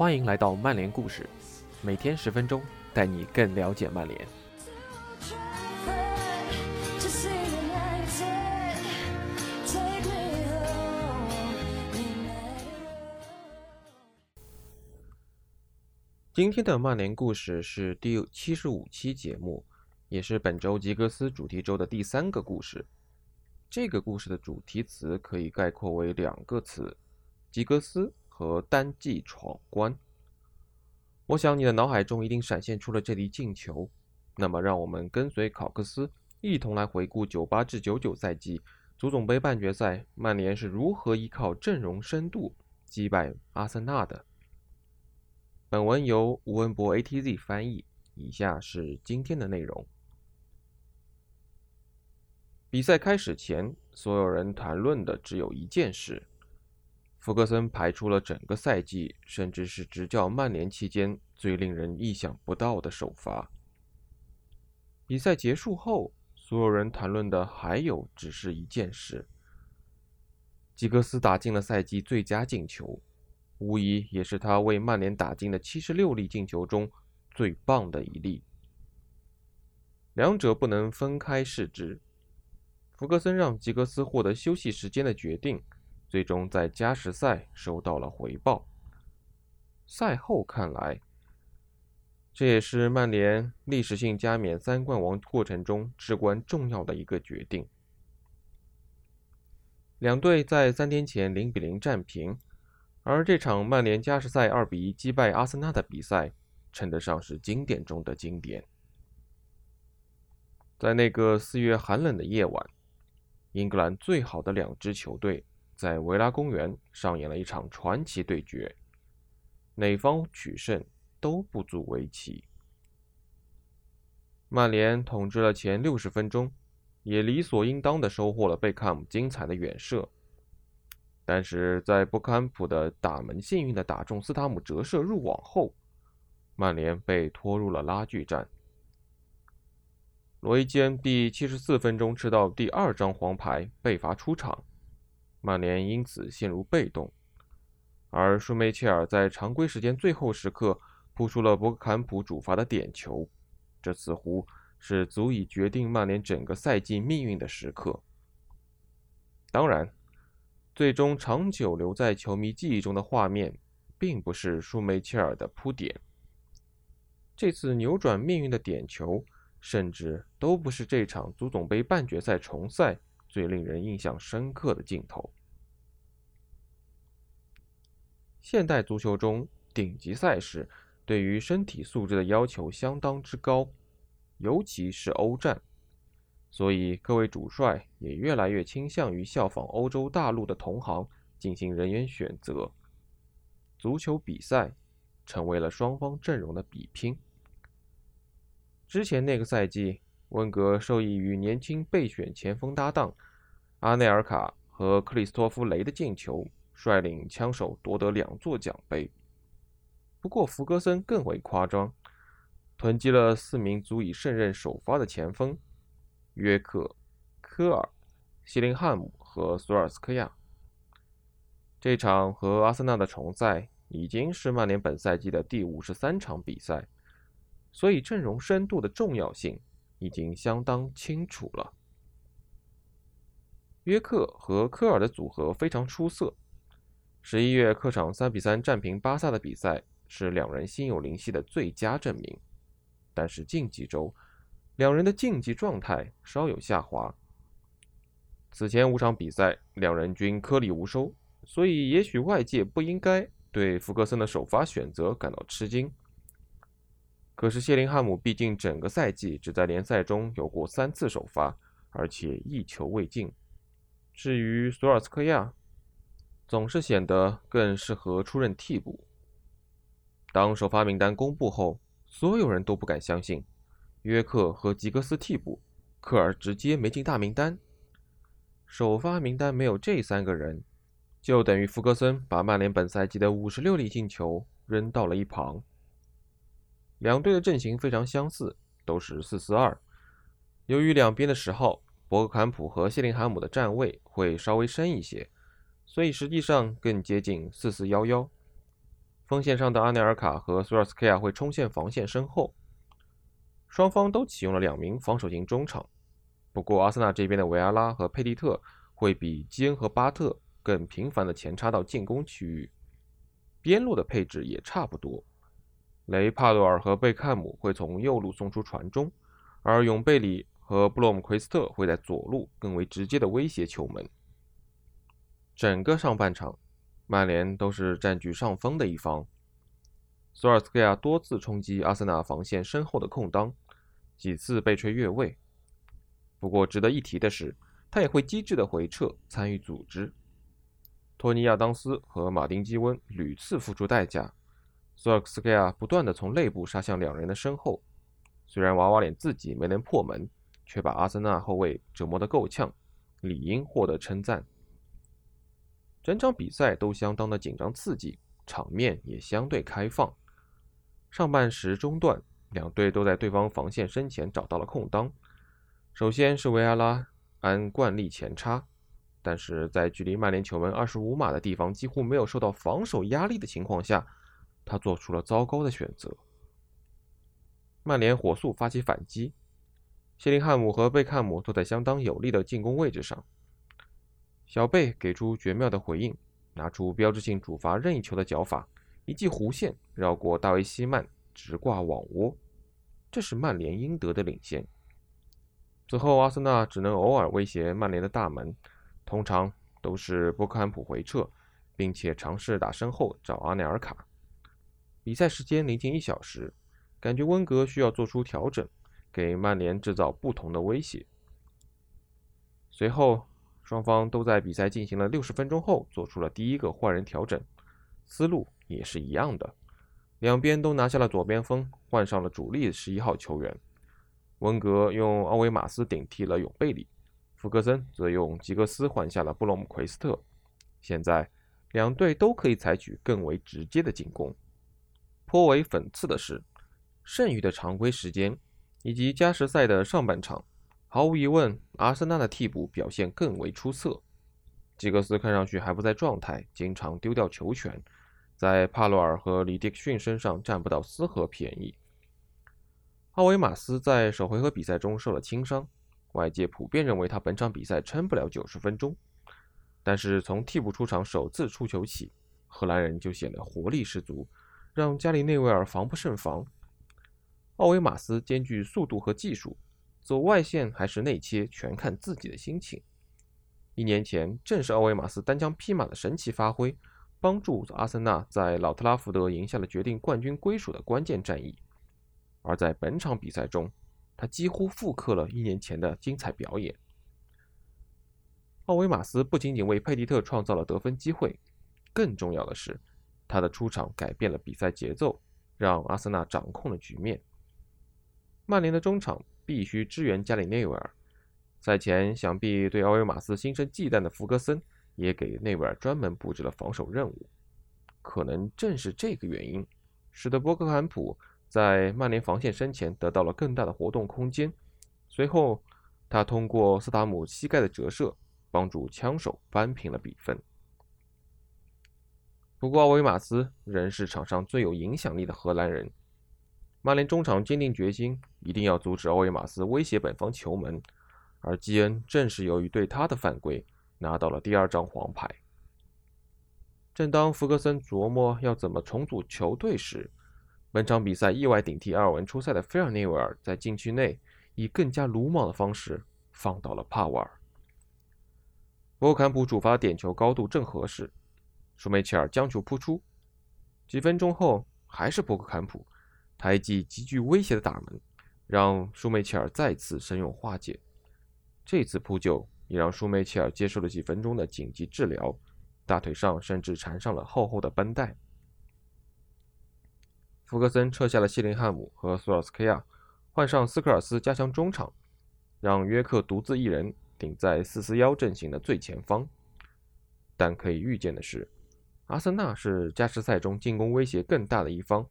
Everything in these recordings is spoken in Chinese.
欢迎来到曼联故事，每天十分钟，带你更了解曼联。今天的曼联故事是第七十五期节目，也是本周吉格斯主题周的第三个故事。这个故事的主题词可以概括为两个词：吉格斯和单骑闯关。我想你的脑海中一定闪现出了这粒进球。那么，让我们跟随考克斯一同来回顾九八至九九赛季足总杯半决赛，曼联是如何依靠阵容深度击败阿森纳的。本文由吴文博 ATZ 翻译，以下是今天的内容。比赛开始前，所有人谈论的只有一件事：福格森排出了整个赛季，甚至是执教曼联期间最令人意想不到的首发。比赛结束后，所有人谈论的还有只是一件事：吉格斯打进了赛季最佳进球，无疑也是他为曼联打进的七十六粒进球中最棒的一粒。两者不能分开视之。福格森让吉格斯获得休息时间的决定，最终在加时赛收到了回报。赛后看来，这也是曼联历史性加冕三冠王过程中至关重要的一个决定。两队在三天前零比零战平，而这场曼联加时赛二比一击败阿森纳的比赛，称得上是经典中的经典。在那个四月寒冷的夜晚。英格兰最好的两支球队在维拉公园上演了一场传奇对决，哪方取胜都不足为奇。曼联统治了前六十分钟，也理所应当的收获了贝克汉姆精彩的远射，但是在布坎普的打门幸运的打中斯塔姆折射入网后，曼联被拖入了拉锯战。罗伊基恩第七十四分钟吃到第二张黄牌，被罚出场，曼联因此陷入被动。而舒梅切尔在常规时间最后时刻扑出了博格坎普主罚的点球，这似乎是足以决定曼联整个赛季命运的时刻。当然，最终长久留在球迷记忆中的画面，并不是舒梅切尔的扑点，这次扭转命运的点球。甚至都不是这场足总杯半决赛重赛最令人印象深刻的镜头。现代足球中顶级赛事对于身体素质的要求相当之高，尤其是欧战，所以各位主帅也越来越倾向于效仿欧洲大陆的同行进行人员选择。足球比赛成为了双方阵容的比拼。之前那个赛季，温格受益于年轻备选前锋搭档阿内尔卡和克里斯托夫雷的进球，率领枪手夺得两座奖杯。不过，福格森更为夸张，囤积了四名足以胜任首发的前锋：约克、科尔、希林汉姆和索尔斯克亚。这场和阿森纳的重赛已经是曼联本赛季的第五十三场比赛。所以阵容深度的重要性已经相当清楚了。约克和科尔的组合非常出色。十一月客场三比三战平巴萨的比赛是两人心有灵犀的最佳证明。但是近几周，两人的竞技状态稍有下滑。此前五场比赛，两人均颗粒无收，所以也许外界不应该对福格森的首发选择感到吃惊。可是谢林汉姆毕竟整个赛季只在联赛中有过三次首发，而且一球未进。至于索尔斯克亚，总是显得更适合出任替补。当首发名单公布后，所有人都不敢相信，约克和吉格斯替补，科尔直接没进大名单。首发名单没有这三个人，就等于福格森把曼联本赛季的五十六粒进球扔到了一旁。两队的阵型非常相似，都是四四二。由于两边的十号博格坎普和谢林海姆的站位会稍微深一些，所以实际上更接近四四幺幺。锋线上的阿内尔卡和索尔斯克亚会冲线防线身后。双方都启用了两名防守型中场，不过阿森纳这边的维埃拉和佩蒂特会比基恩和巴特更频繁地前插到进攻区域，边路的配置也差不多。雷帕洛尔和贝克汉姆会从右路送出传中，而永贝里和布洛姆奎斯特会在左路更为直接的威胁球门。整个上半场，曼联都是占据上风的一方。索尔斯克亚多次冲击阿森纳防线身后的空当，几次被吹越位。不过值得一提的是，他也会机智的回撤参与组织。托尼亚当斯和马丁基温屡次付出代价，索尔斯克亚不断的从内部杀向两人的身后。虽然娃娃脸自己没能破门，却把阿森纳后卫折磨得够呛，理应获得称赞。整场比赛都相当的紧张刺激，场面也相对开放。上半时中段，两队都在对方防线身前找到了空当。首先是维埃拉按惯例前插，但是在距离曼联球门二十五码的地方几乎没有受到防守压力的情况下，他做出了糟糕的选择。曼联火速发起反击，谢林汉姆和贝克汉姆坐在相当有利的进攻位置上。小贝给出绝妙的回应，拿出标志性主罚任意球的脚法。一记弧线绕过大卫·希曼，直挂网窝，这是曼联应得的领先。此后，阿森纳只能偶尔威胁曼联的大门，通常都是波克汉普回撤，并且尝试打身后找阿内尔卡。比赛时间临近一小时，感觉温格需要做出调整，给曼联制造不同的威胁。随后，双方都在比赛进行了六十分钟后做出了第一个换人调整，思路。也是一样的，两边都拿下了左边锋，换上了主力十一号球员。温格用奥维马斯顶替了永贝里，福格森则用吉格斯换下了布隆奎斯特。现在两队都可以采取更为直接的进攻。颇为讽刺的是，剩余的常规时间以及加时赛的上半场，毫无疑问，阿森纳的替补表现更为出色。吉格斯看上去还不在状态，经常丢掉球权。在帕洛尔和里迪克逊身上占不到丝毫便宜。奥维马斯在首回合比赛中受了轻伤，外界普遍认为他本场比赛撑不了九十分钟。但是从替补出场首次出球起，荷兰人就显得活力十足，让加里内维尔防不胜防。奥维马斯兼具速度和技术，走外线还是内切，全看自己的心情。一年前正是奥维马斯单枪匹马的神奇发挥。帮助阿森纳在老特拉福德赢下了决定冠军归属的关键战役，而在本场比赛中，他几乎复刻了一年前的精彩表演。奥维马斯不仅仅为佩蒂特创造了得分机会，更重要的是，他的出场改变了比赛节奏，让阿森纳掌控了局面。曼联的中场必须支援加里内维尔，赛前想必对奥维马斯心生忌惮的福格森。也给内维尔专门布置了防守任务，可能正是这个原因，使得波克汉普在曼联防线身前得到了更大的活动空间。随后，他通过斯塔姆膝盖的折射，帮助枪手扳平了比分。不过，奥维马斯仍是场上最有影响力的荷兰人。曼联中场坚定决心，一定要阻止奥维马斯威胁本方球门，而基恩正是由于对他的犯规。拿到了第二张黄牌。正当福格森琢磨要怎么重组球队时，本场比赛意外顶替阿尔文出赛的菲尔内维尔在禁区内以更加鲁莽的方式放倒了帕瓦尔。博坎普主罚点球高度正合适，舒梅切尔将球扑出。几分钟后，还是博格坎普，他一记极具威胁的打门，让舒梅切尔再次神勇化解。这次扑救。也让舒梅切尔接受了几分钟的紧急治疗，大腿上甚至缠上了厚厚的绷带。福格森撤下了谢林汉姆和索尔斯克亚，换上斯科尔斯加强中场，让约克独自一人顶在四四幺阵型的最前方。但可以预见的是，阿森纳是加时赛中进攻威胁更大的一方，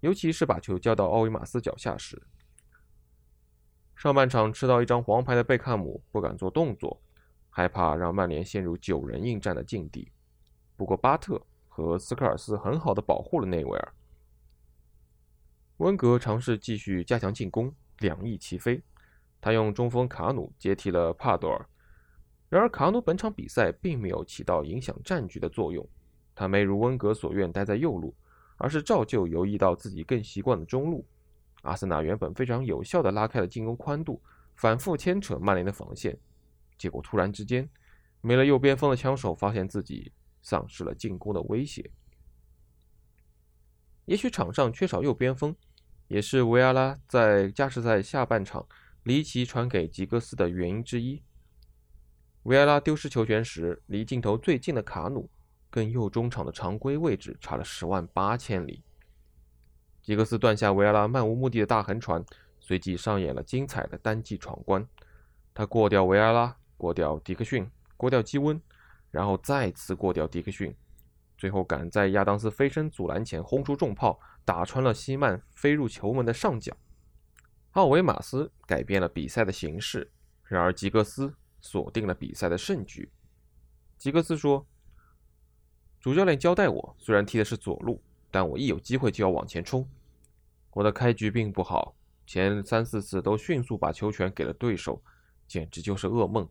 尤其是把球交到奥维马斯脚下时。上半场吃到一张黄牌的贝克汉姆不敢做动作，害怕让曼联陷入九人应战的境地。不过巴特和斯科尔斯很好的保护了内维尔。温格尝试继续加强进攻，两翼齐飞。他用中锋卡努接替了帕多尔。然而，卡努本场比赛并没有起到影响战局的作用。他没如温格所愿待在右路，而是照旧游移到自己更习惯的中路。阿森纳原本非常有效地拉开了进攻宽度，反复牵扯曼联的防线。结果突然之间，没了右边锋的枪手发现自己丧失了进攻的威胁。也许场上缺少右边锋，也是维阿拉在加时赛下半场离奇传给吉格斯的原因之一。维埃拉丢失球权时，离镜头最近的卡努跟右中场的常规位置差了十万八千里。吉格斯断下维埃拉漫无目的的大横传，随即上演了精彩的单骑闯关。他过掉维埃拉，过掉迪克逊，过掉基温，然后再次过掉迪克逊，最后赶在亚当斯飞身阻拦前轰出重炮，打穿了西曼飞入球门的上角。奥维马斯改变了比赛的形势，然而吉格斯。锁定了比赛的胜局。吉格斯说：“主教练交代我，虽然踢的是左路，但我一有机会就要往前冲。我的开局并不好，前三四次都迅速把球权给了对手，简直就是噩梦。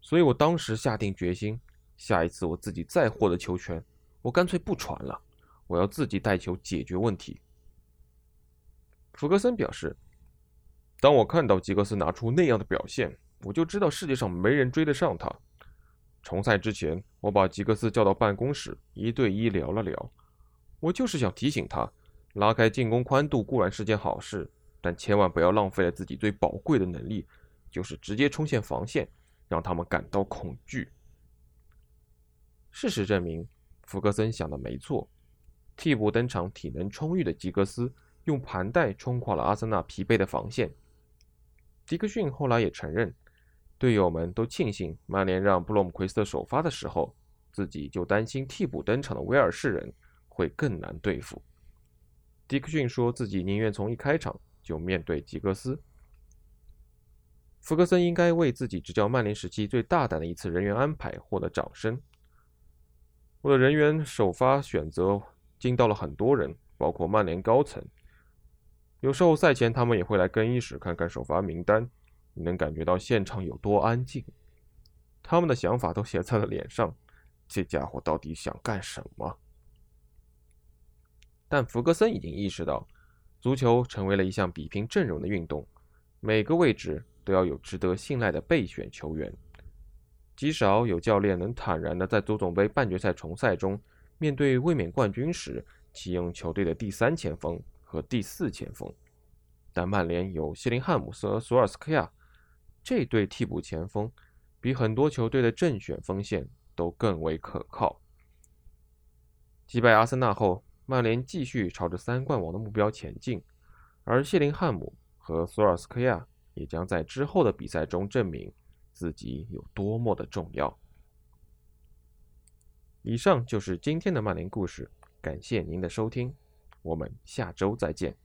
所以我当时下定决心，下一次我自己再获得球权，我干脆不传了，我要自己带球解决问题。”福格森表示：“当我看到吉格斯拿出那样的表现。”我就知道世界上没人追得上他。重赛之前，我把吉格斯叫到办公室，一对一聊了聊。我就是想提醒他，拉开进攻宽度固然是件好事，但千万不要浪费了自己最宝贵的能力，就是直接冲线防线，让他们感到恐惧。事实证明，福格森想的没错。替补登场、体能充裕的吉格斯，用盘带冲垮了阿森纳疲惫的防线。迪克逊后来也承认。队友们都庆幸曼联让布洛姆奎斯特首发的时候，自己就担心替补登场的威尔士人会更难对付。迪克逊说自己宁愿从一开场就面对吉格斯。福格森应该为自己执教曼联时期最大胆的一次人员安排获得掌声。我的人员首发选择惊到了很多人，包括曼联高层。有时候赛前他们也会来更衣室看看首发名单。你能感觉到现场有多安静？他们的想法都写在了脸上。这家伙到底想干什么？但弗格森已经意识到，足球成为了一项比拼阵容的运动，每个位置都要有值得信赖的备选球员。极少有教练能坦然地在足总杯半决赛重赛中，面对卫冕冠军时启用球队的第三前锋和第四前锋。但曼联有希林汉姆斯和索尔斯克亚。这对替补前锋比很多球队的正选锋线都更为可靠。击败阿森纳后，曼联继续朝着三冠王的目标前进，而谢林汉姆和索尔斯克亚也将在之后的比赛中证明自己有多么的重要。以上就是今天的曼联故事，感谢您的收听，我们下周再见。